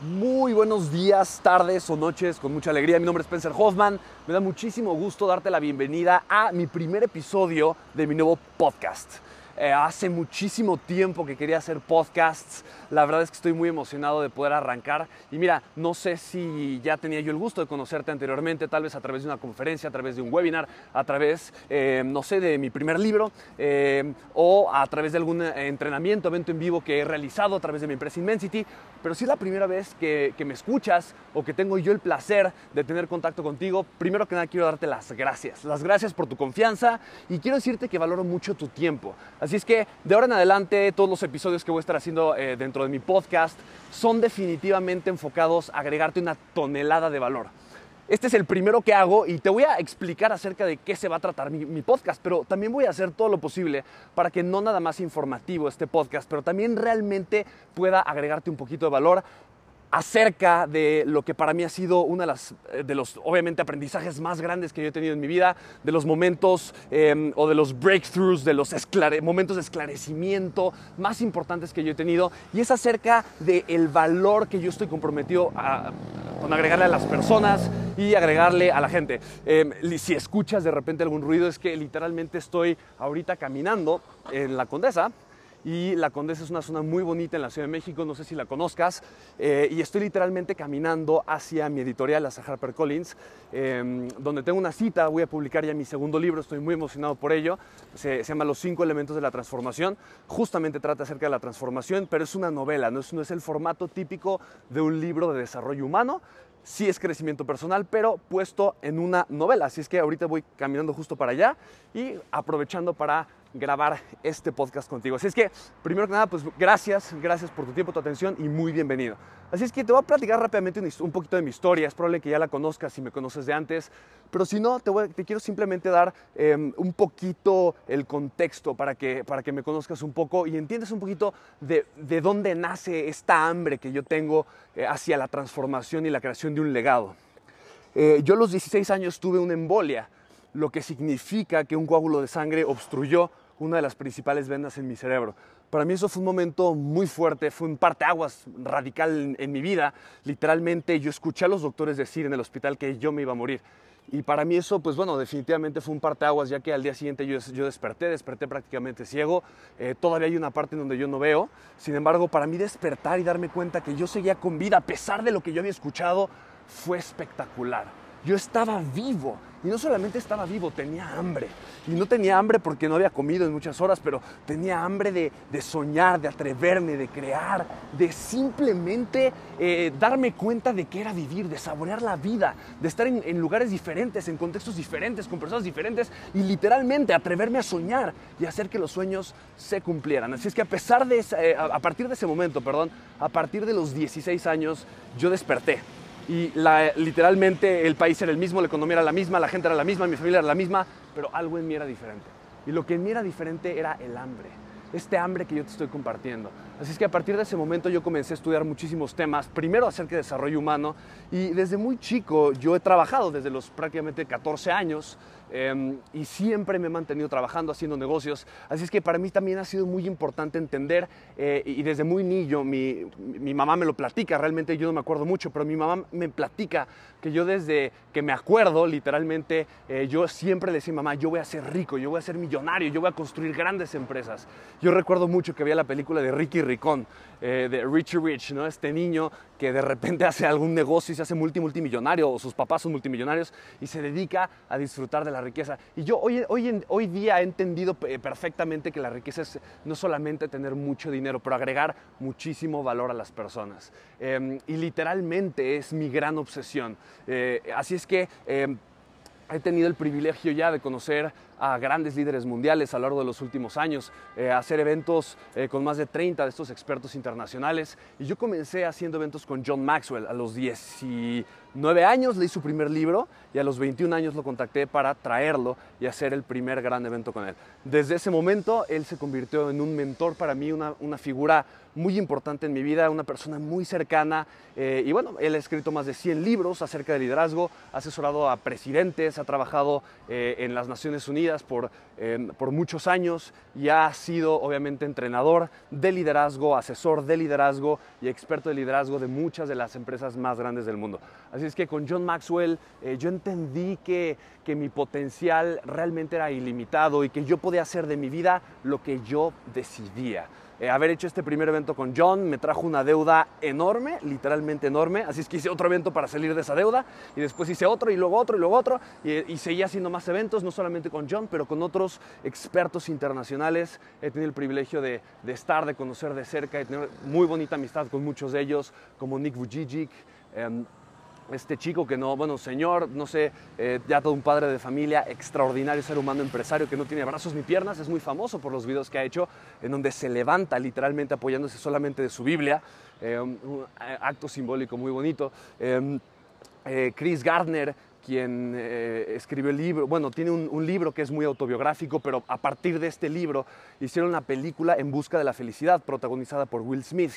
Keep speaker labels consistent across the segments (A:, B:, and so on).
A: Muy buenos días, tardes o noches, con mucha alegría. Mi nombre es Spencer Hoffman. Me da muchísimo gusto darte la bienvenida a mi primer episodio de mi nuevo podcast. Eh, hace muchísimo tiempo que quería hacer podcasts. La verdad es que estoy muy emocionado de poder arrancar. Y mira, no sé si ya tenía yo el gusto de conocerte anteriormente, tal vez a través de una conferencia, a través de un webinar, a través, eh, no sé, de mi primer libro eh, o a través de algún entrenamiento, evento en vivo que he realizado a través de mi empresa Immensity. Pero si es la primera vez que, me escuchas o que tengo yo el placer de tener contacto contigo, primero que nada quiero darte las gracias. Las gracias por tu confianza y quiero decirte que valoro mucho tu tiempo. Es que de ahora en adelante todos los episodios que voy a estar haciendo eh, dentro de mi podcast son definitivamente enfocados a agregarte una tonelada de valor. Este es el primero que hago y te voy a explicar acerca de qué se va a tratar mi, mi, podcast, pero también voy a hacer todo lo posible para que no nada más informativo este podcast, pero también realmente pueda agregarte un poquito de valor acerca de lo que para mí ha sido uno de, eh, de los, obviamente, aprendizajes más grandes que yo he tenido en mi vida, de los momentos eh, o de los breakthroughs, de los momentos de esclarecimiento más importantes que yo he tenido, y es acerca del el valor que yo estoy comprometido a, con agregarle a las personas y agregarle a la gente. Eh, si escuchas de repente algún ruido, es que literalmente estoy ahorita caminando en la Condesa, y La Condesa es una zona muy bonita en la Ciudad de México, no sé si la conozcas, eh, y estoy literalmente caminando hacia mi editorial, hacia HarperCollins, eh, donde tengo una cita, voy a publicar ya mi segundo libro, estoy muy emocionado por ello, se, se, llama Los cinco elementos de la transformación, justamente trata acerca de la transformación, pero es una novela, no es, no es el formato típico de un libro de desarrollo humano, sí es crecimiento personal, pero puesto en una novela. Así es que ahorita voy caminando justo para allá y aprovechando para grabar este podcast contigo. Así es que, primero que nada, pues gracias, gracias por tu tiempo, tu atención y muy bienvenido. Así es que te voy a platicar rápidamente un poquito de mi historia. Es probable que ya la conozcas si me conoces de antes, pero si no, te, voy, te quiero simplemente dar eh, un poquito el contexto para que, para que me conozcas un poco y entiendas un poquito de, de dónde nace esta hambre que yo tengo eh, hacia la transformación y la creación de un legado. Eh, yo a los 16 años tuve una embolia lo que significa que un coágulo de sangre obstruyó una de las principales vendas en mi cerebro. Para mí eso fue un momento muy fuerte, fue un parteaguas radical en, mi vida. Literalmente yo escuché a los doctores decir en el hospital que yo me iba a morir. Y para mí eso, pues bueno, definitivamente fue un parteaguas, ya que al día siguiente yo, yo desperté, desperté prácticamente ciego. Eh, todavía hay una parte en donde yo no veo. Sin embargo, para mí despertar y darme cuenta que yo seguía con vida, a pesar de lo que yo había escuchado, fue espectacular. Yo estaba vivo y no solamente estaba vivo, tenía hambre. Y no tenía hambre porque no había comido en muchas horas, pero tenía hambre de, soñar, de atreverme, de crear, de simplemente eh, darme cuenta de qué era vivir, de saborear la vida, de estar en, lugares diferentes, en contextos diferentes, con personas diferentes y literalmente atreverme a soñar y hacer que los sueños se cumplieran. Así es que a pesar de eh, a partir de ese momento, perdón, a partir de los 16 años, yo desperté y literalmente el país era el mismo, la economía era la misma, la gente era la misma, mi familia era la misma, pero algo en mí era diferente. Y lo que en mí era diferente era el hambre, este hambre que yo te estoy compartiendo. Así es que a partir de ese momento yo comencé a estudiar muchísimos temas, primero acerca de desarrollo humano y desde muy chico yo he trabajado desde los prácticamente 14 años Em, y siempre me he mantenido trabajando, haciendo negocios. Así es que para mí también ha sido muy importante entender, eh, y desde muy niño, mi, mi, mamá me lo platica, realmente yo no me acuerdo mucho, pero mi mamá me platica que yo desde que me acuerdo, literalmente, eh, yo siempre decía, mamá, yo voy a ser rico, yo voy a ser millonario, yo voy a construir grandes empresas. Yo recuerdo mucho que había la película de Ricky Ricón, eh, de Richie Rich, ¿no? este niño que de repente hace algún negocio y se hace multi multimillonario, o sus papás son multimillonarios, y se dedica a disfrutar de la riqueza. Y yo hoy, hoy, hoy día he entendido eh, perfectamente que la riqueza es no solamente tener mucho dinero, pero agregar muchísimo valor a las personas. Em, y literalmente es mi gran obsesión. Eh, así es que em, he tenido el privilegio ya de conocer a grandes líderes mundiales a lo largo de los últimos años, eh, hacer eventos eh, con más de 30 de estos expertos internacionales. Y yo comencé haciendo eventos con John Maxwell a los 19 años, leí su primer libro y a los 21 años lo contacté para traerlo y hacer el primer gran evento con él. Desde ese momento, él se convirtió en un mentor para mí, una, una figura muy importante en mi vida, una persona muy cercana. Eh, y bueno, él ha escrito más de 100 libros acerca de liderazgo, ha asesorado a presidentes, ha trabajado en las Naciones Unidas por, muchos años y ha sido obviamente entrenador de liderazgo, asesor de liderazgo y experto de liderazgo de muchas de las empresas más grandes del mundo. Así es que con John Maxwell eh, yo entendí que, que mi potencial realmente era ilimitado y que yo podía hacer de mi vida lo que yo decidía. Eh, haber hecho este primer evento con John me trajo una deuda enorme, literalmente enorme, así es que hice otro evento para salir de esa deuda y después hice otro y luego otro y luego otro y, seguí haciendo más eventos, no solamente con John, pero con otros expertos internacionales. He tenido el privilegio de, estar, de conocer de cerca, de tener muy bonita amistad con muchos de ellos, como Nick Vujicic. Em, este chico que no, bueno, señor, no sé, eh, ya todo un padre de familia, extraordinario ser humano empresario que no tiene brazos ni piernas, es muy famoso por los videos que ha hecho, en donde se levanta literalmente apoyándose solamente de su Biblia, eh, un acto simbólico muy bonito. Eh, Chris Gardner, quien escribió el libro, bueno, tiene un, un, libro que es muy autobiográfico, pero a partir de este libro hicieron una película En Busca de la Felicidad, protagonizada por Will Smith.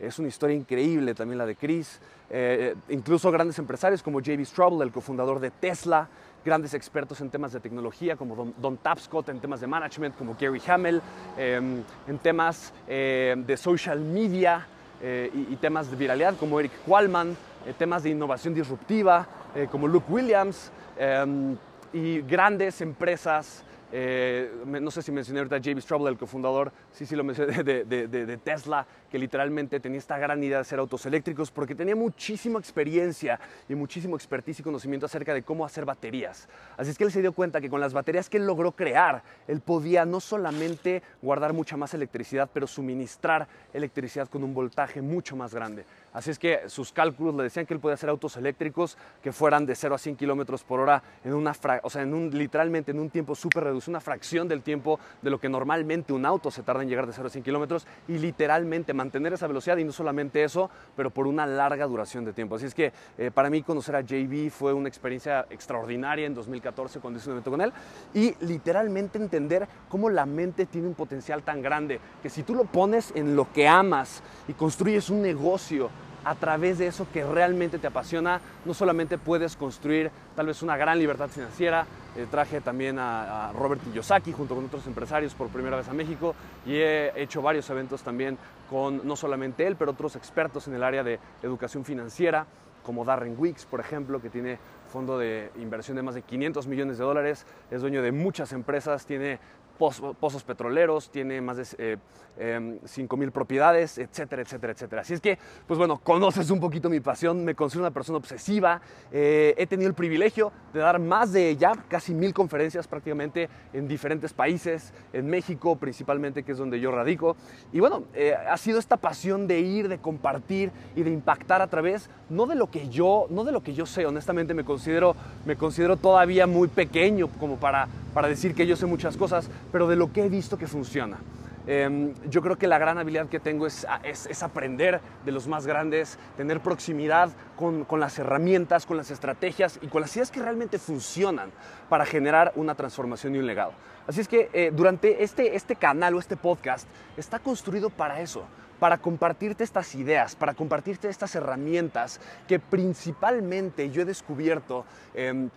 A: Es una historia increíble también la de Chris. Eh, incluso grandes empresarios como J.B. Straubel, el cofundador de Tesla, grandes expertos en temas de tecnología como Don, Tapscott, en temas de management como Gary Hamel, em, en temas eh, de social media eh, y, temas de viralidad como Eric Qualman, temas de innovación disruptiva como Luke Williams em, y grandes empresas eh, no sé si mencioné ahorita a J.B. Straubel, el cofundador, sí, sí lo mencioné, de, Tesla, que literalmente tenía esta gran idea de hacer autos eléctricos porque tenía muchísima experiencia y muchísimo expertise y conocimiento acerca de cómo hacer baterías. Así es que él se dio cuenta que con las baterías que él logró crear, él podía no solamente guardar mucha más electricidad, pero suministrar electricidad con un voltaje mucho más grande. Así es que sus cálculos le decían que él podía hacer autos eléctricos que fueran de 0 a 100 kilómetros por hora en una, o sea, literalmente en un tiempo súper reducido, una fracción del tiempo de lo que normalmente un auto se tarda en llegar de 0 a 100 kilómetros y literalmente mantener esa velocidad y no solamente eso, pero por una larga duración de tiempo. Así es que eh, para mí conocer a JB fue una experiencia extraordinaria en 2014 cuando hice un evento con él y literalmente entender cómo la mente tiene un potencial tan grande que si tú lo pones en lo que amas y construyes un negocio a través de eso que realmente te apasiona, no solamente puedes construir tal vez una gran libertad financiera, eh, traje también a, Robert Kiyosaki junto con otros empresarios por primera vez a México y he hecho varios eventos también con no solamente él, pero otros expertos en el área de educación financiera, como Darren Weeks, por ejemplo, que tiene fondo de inversión de más de 500 millones de dólares, es dueño de muchas empresas, tiene pozos petroleros, tiene más de eh, em, mil propiedades, etcétera, etcétera, etcétera. Así es que, pues bueno, conoces un poquito mi pasión, me considero una persona obsesiva, eh, he tenido el privilegio de dar más de ya casi mil conferencias prácticamente en diferentes países, en México principalmente, que es donde yo radico. Y bueno, eh, ha sido esta pasión de ir, de compartir y de impactar a través, no de lo que yo, no de lo que yo sé, honestamente me considero, me considero todavía muy pequeño como para, para decir que yo sé muchas cosas, pero de lo que he visto que funciona. Em, yo creo que la gran habilidad que tengo es, es, aprender de los más grandes, tener proximidad con, con, las herramientas, con las estrategias y con las ideas que realmente funcionan para generar una transformación y un legado. Así es que eh, durante este, este canal o este podcast está construido para eso, para compartirte estas ideas, para compartirte estas herramientas que principalmente yo he descubierto em,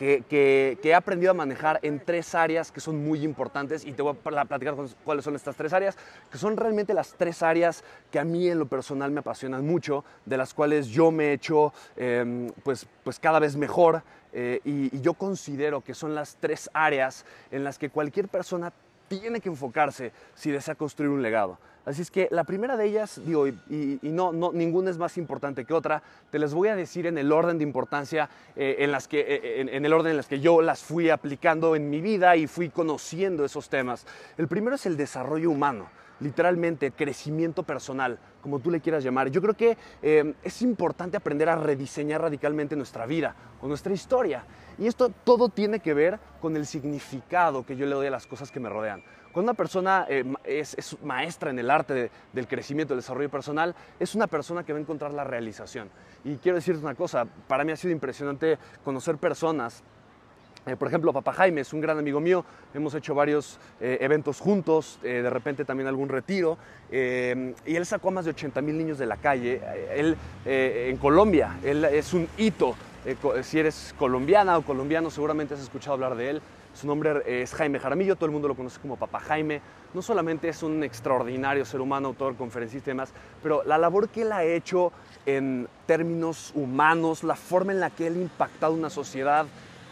A: que, he aprendido a manejar en tres áreas que son muy importantes y te voy a platicar cuáles son estas tres áreas, que son realmente las tres áreas que a mí en lo personal me apasionan mucho, de las cuales yo me he hecho em, pues, pues cada vez mejor eh, y, y yo considero que son las tres áreas en las que cualquier persona tiene que enfocarse si desea construir un legado. Así es que la primera de ellas, digo, y, no, no, ninguna es más importante que otra, te les voy a decir en el orden de importancia, eh, en, las que, eh, en, el orden en las que yo las fui aplicando en mi vida y fui conociendo esos temas. El primero es el desarrollo humano literalmente crecimiento personal, como tú le quieras llamar. Yo creo que eh, es importante aprender a rediseñar radicalmente nuestra vida o nuestra historia. Y esto todo tiene que ver con el significado que yo le doy a las cosas que me rodean. Cuando una persona eh, es, maestra en el arte del crecimiento, del desarrollo personal, es una persona que va a encontrar la realización. Y quiero decirte una cosa, para mí ha sido impresionante conocer personas eh, por ejemplo, Papá Jaime es un gran amigo mío, hemos hecho varios eh, eventos juntos, de repente también algún retiro, y él sacó a más de 80 mil niños de la calle. Él, en Colombia, él es un hito. si eres colombiana o colombiano, seguramente has escuchado hablar de él. Su nombre es Jaime Jaramillo, todo el mundo lo conoce como Papá Jaime. No solamente es un extraordinario ser humano, autor, conferencista y demás, pero la labor que él ha hecho en términos humanos, la forma en la que él ha impactado una sociedad,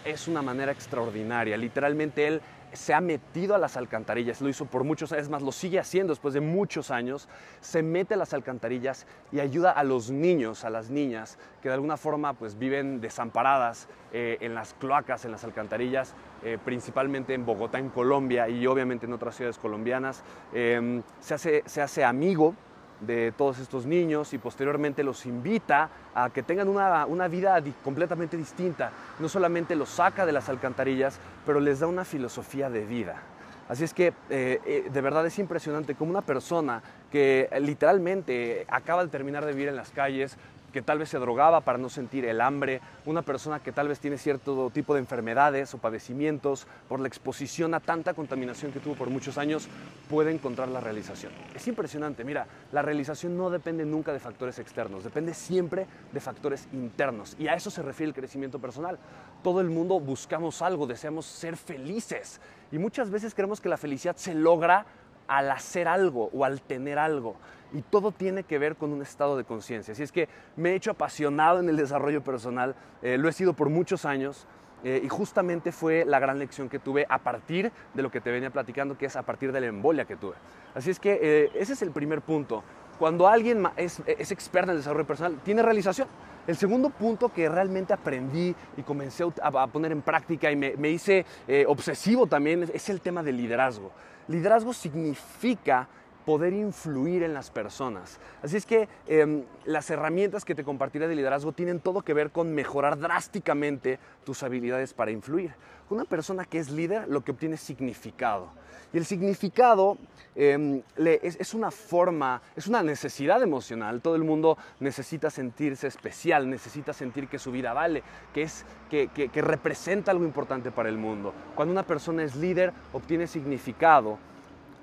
A: es una manera extraordinaria. Literalmente él se ha metido a las alcantarillas, lo hizo por muchos años, más lo sigue haciendo después de muchos años, se mete a las alcantarillas y ayuda a los niños, a las niñas, que de alguna forma pues viven desamparadas eh, en las cloacas, en las alcantarillas, eh, principalmente en Bogotá, en Colombia y obviamente en otras ciudades colombianas. Em, se, hace, se hace amigo de todos estos niños y posteriormente los invita a que tengan una, una, vida completamente distinta. No solamente los saca de las alcantarillas, pero les da una filosofía de vida. Así es que eh, eh, de verdad es impresionante como una persona que literalmente acaba de terminar de vivir en las calles, que tal vez se drogaba para no sentir el hambre, una persona que tal vez tiene cierto tipo de enfermedades o padecimientos por la exposición a tanta contaminación que tuvo por muchos años, puede encontrar la realización. Es impresionante, mira, la realización no depende nunca de factores externos, depende siempre de factores internos y a eso se refiere el crecimiento personal. Todo el mundo buscamos algo, deseamos ser felices y muchas veces creemos que la felicidad se logra al hacer algo o al tener algo y todo tiene que ver con un estado de conciencia. Así es que me he hecho apasionado en el desarrollo personal, eh, lo he sido por muchos años eh, y justamente fue la gran lección que tuve a partir de lo que te venía platicando, que es a partir de la embolia que tuve. Así es que eh, ese es el primer punto. Cuando alguien es, es experto en desarrollo personal, tiene realización. El segundo punto que realmente aprendí y comencé a, poner en práctica y me, hice obsesivo también es el tema del liderazgo. Liderazgo significa poder influir en las personas. Así es que em, las herramientas que te compartiré de liderazgo tienen todo que ver con mejorar drásticamente tus habilidades para influir. Una persona que es líder lo que obtiene es significado. Y el significado em, es, una forma, es una necesidad emocional. Todo el mundo necesita sentirse especial, necesita sentir que su vida vale, que, es, que, que representa algo importante para el mundo. Cuando una persona es líder, obtiene significado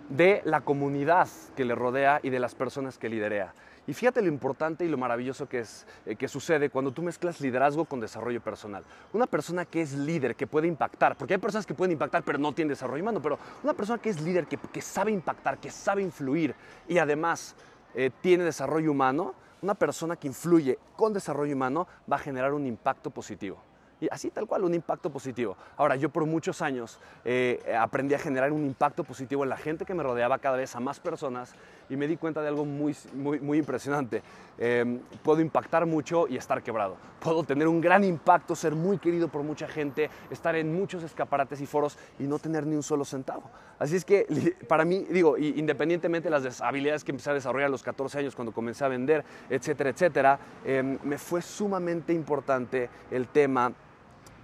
A: de la comunidad que le rodea y de las personas que liderea. Y fíjate lo importante y lo maravilloso que, es, eh, que sucede cuando tú mezclas liderazgo con desarrollo personal. Una persona que es líder, que puede impactar, porque hay personas que pueden impactar pero no tienen desarrollo humano, pero una persona que es líder, que, sabe impactar, que sabe influir y además eh, tiene desarrollo humano, una persona que influye con desarrollo humano va a generar un impacto positivo. Y así tal cual, un impacto positivo. Ahora, yo por muchos años eh, aprendí a generar un impacto positivo en la gente que me rodeaba cada vez a más personas y me di cuenta de algo muy, muy, muy impresionante. Em, puedo impactar mucho y estar quebrado. Puedo tener un gran impacto, ser muy querido por mucha gente, estar en muchos escaparates y foros y no tener ni un solo centavo. Así es que para mí, digo, independientemente de las habilidades que empecé a desarrollar a los 14 años cuando comencé a vender, etcétera, etcétera, em, me fue sumamente importante el tema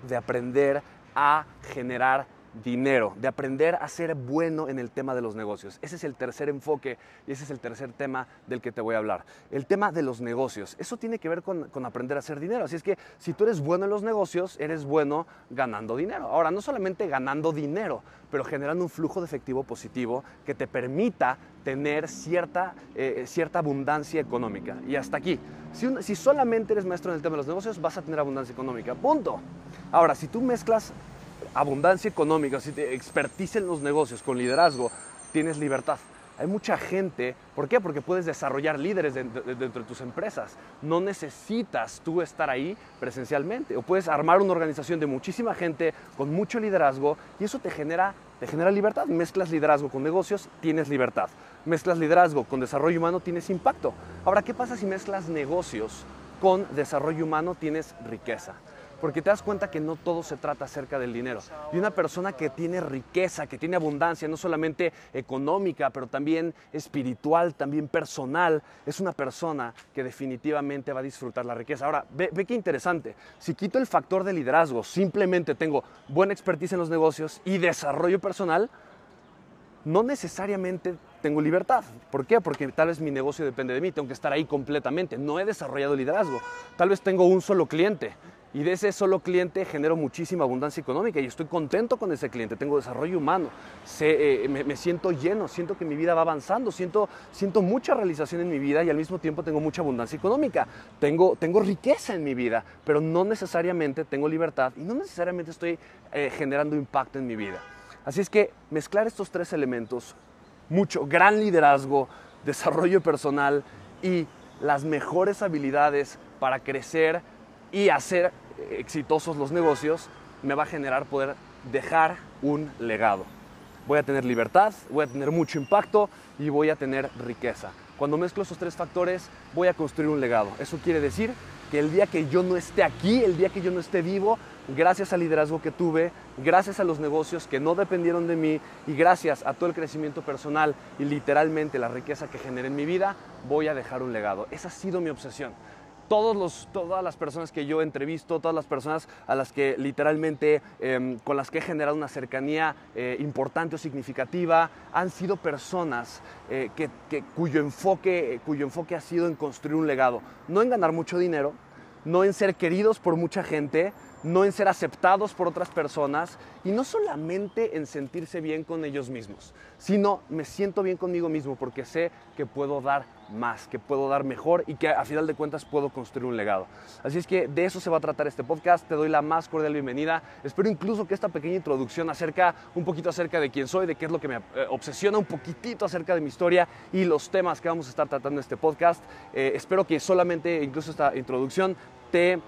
A: de aprender a generar dinero, de aprender a ser bueno en el tema de los negocios. Ese es el tercer enfoque y ese es el tercer tema del que te voy a hablar. El tema de los negocios. Eso tiene que ver con, aprender a hacer dinero. Así es que si tú eres bueno en los negocios, eres bueno ganando dinero. Ahora, no solamente ganando dinero, pero generando un flujo de efectivo positivo que te permita tener cierta, eh, cierta abundancia económica. Y hasta aquí. Si, si solamente eres maestro en el tema de los negocios, vas a tener abundancia económica. Punto. Ahora, si tú mezclas abundancia económica, si te expertise en los negocios con liderazgo, tienes libertad. Hay mucha gente, ¿por qué? Porque puedes desarrollar líderes dentro, de tus empresas. No necesitas tú estar ahí presencialmente. O puedes armar una organización de muchísima gente con mucho liderazgo y eso te genera, te genera libertad. Mezclas liderazgo con negocios, tienes libertad. Mezclas liderazgo con desarrollo humano, tienes impacto. Ahora, ¿qué pasa si mezclas negocios con desarrollo humano? Tienes riqueza porque te das cuenta que no todo se trata acerca del dinero. Y una persona que tiene riqueza, que tiene abundancia, no solamente económica, pero también espiritual, también personal, es una persona que definitivamente va a disfrutar la riqueza. Ahora, ve, qué interesante. Si quito el factor de liderazgo, simplemente tengo buena expertise en los negocios y desarrollo personal, no necesariamente tengo libertad. ¿Por qué? Porque tal vez mi negocio depende de mí, tengo que estar ahí completamente. No he desarrollado liderazgo. Tal vez tengo un solo cliente y de ese solo cliente genero muchísima abundancia económica y estoy contento con ese cliente, tengo desarrollo humano, eh, me, siento lleno, siento que mi vida va avanzando, siento, siento mucha realización en mi vida y al mismo tiempo tengo mucha abundancia económica, tengo, tengo riqueza en mi vida, pero no necesariamente tengo libertad y no necesariamente estoy eh, generando impacto en mi vida. Así es que mezclar estos tres elementos, mucho, gran liderazgo, desarrollo personal y las mejores habilidades para crecer y hacer exitosos los negocios, me va a generar poder dejar un legado. Voy a tener libertad, voy a tener mucho impacto y voy a tener riqueza. Cuando mezclo esos tres factores, voy a construir un legado. Eso quiere decir que el día que yo no esté aquí, el día que yo no esté vivo, gracias al liderazgo que tuve, gracias a los negocios que no dependieron de mí y gracias a todo el crecimiento personal y literalmente la riqueza que generé en mi vida, voy a dejar un legado. Esa ha sido mi obsesión todas las personas que yo entrevisto, todas las personas a las que literalmente em, con las que he generado una cercanía eh, importante o significativa, han sido personas eh, cuyo, enfoque, cuyo enfoque ha sido en construir un legado, no en ganar mucho dinero, no en ser queridos por mucha gente, no en ser aceptados por otras personas y no solamente en sentirse bien con ellos mismos, sino me siento bien conmigo mismo porque sé que puedo dar más, que puedo dar mejor y que a final de cuentas puedo construir un legado. Así es que de eso se va a tratar este podcast. Te doy la más cordial bienvenida. Espero incluso que esta pequeña introducción acerca un poquito acerca de quién soy, de qué es lo que me eh, obsesiona un poquitito acerca de mi historia y los temas que vamos a estar tratando en este podcast. Eh, espero que solamente incluso esta introducción te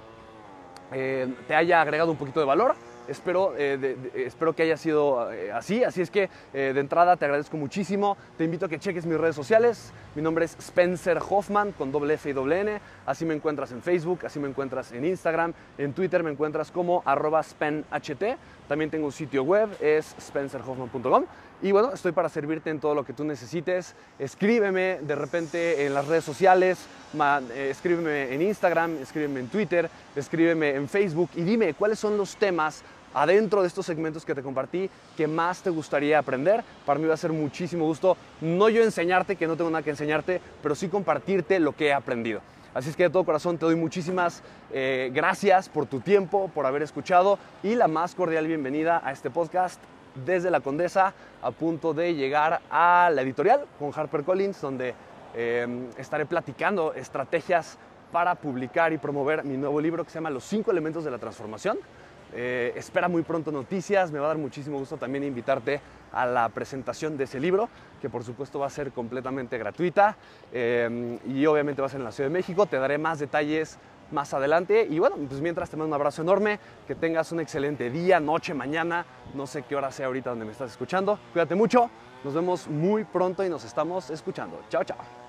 A: eh, te haya agregado un poquito de valor. Espero, eh, espero que haya sido eh, así. Así es que de entrada te agradezco muchísimo. Te invito a que cheques mis redes sociales. Mi nombre es Spencer Hoffman con doble F y doble N. Así me encuentras en Facebook, así me encuentras en Instagram. En Twitter me encuentras como arroba SpenHT. También tengo un sitio web, es spencerhoffman.com. Y bueno, estoy para servirte en todo lo que tú necesites. Escríbeme de repente en las redes sociales, eh, escríbeme en Instagram, escríbeme en Twitter, escríbeme en Facebook y dime cuáles son los temas adentro de estos segmentos que te compartí que más te gustaría aprender. Para mí va a ser muchísimo gusto, no yo enseñarte, que no tengo nada que enseñarte, pero sí compartirte lo que he aprendido. Así es que de todo corazón te doy muchísimas eh, gracias por tu tiempo, por haber escuchado y la más cordial bienvenida a este podcast desde la Condesa a punto de llegar a la editorial con HarperCollins donde eh, estaré platicando estrategias para publicar y promover mi nuevo libro que se llama Los cinco elementos de la transformación. Eh, espera muy pronto noticias, me va a dar muchísimo gusto también invitarte a la presentación de ese libro, que por supuesto va a ser completamente gratuita eh, y obviamente va a ser en la Ciudad de México. Te daré más detalles más adelante y bueno, pues mientras te mando un abrazo enorme, que tengas un excelente día, noche, mañana, no sé qué hora sea ahorita donde me estás escuchando. Cuídate mucho, nos vemos muy pronto y nos estamos escuchando. Chao, chao.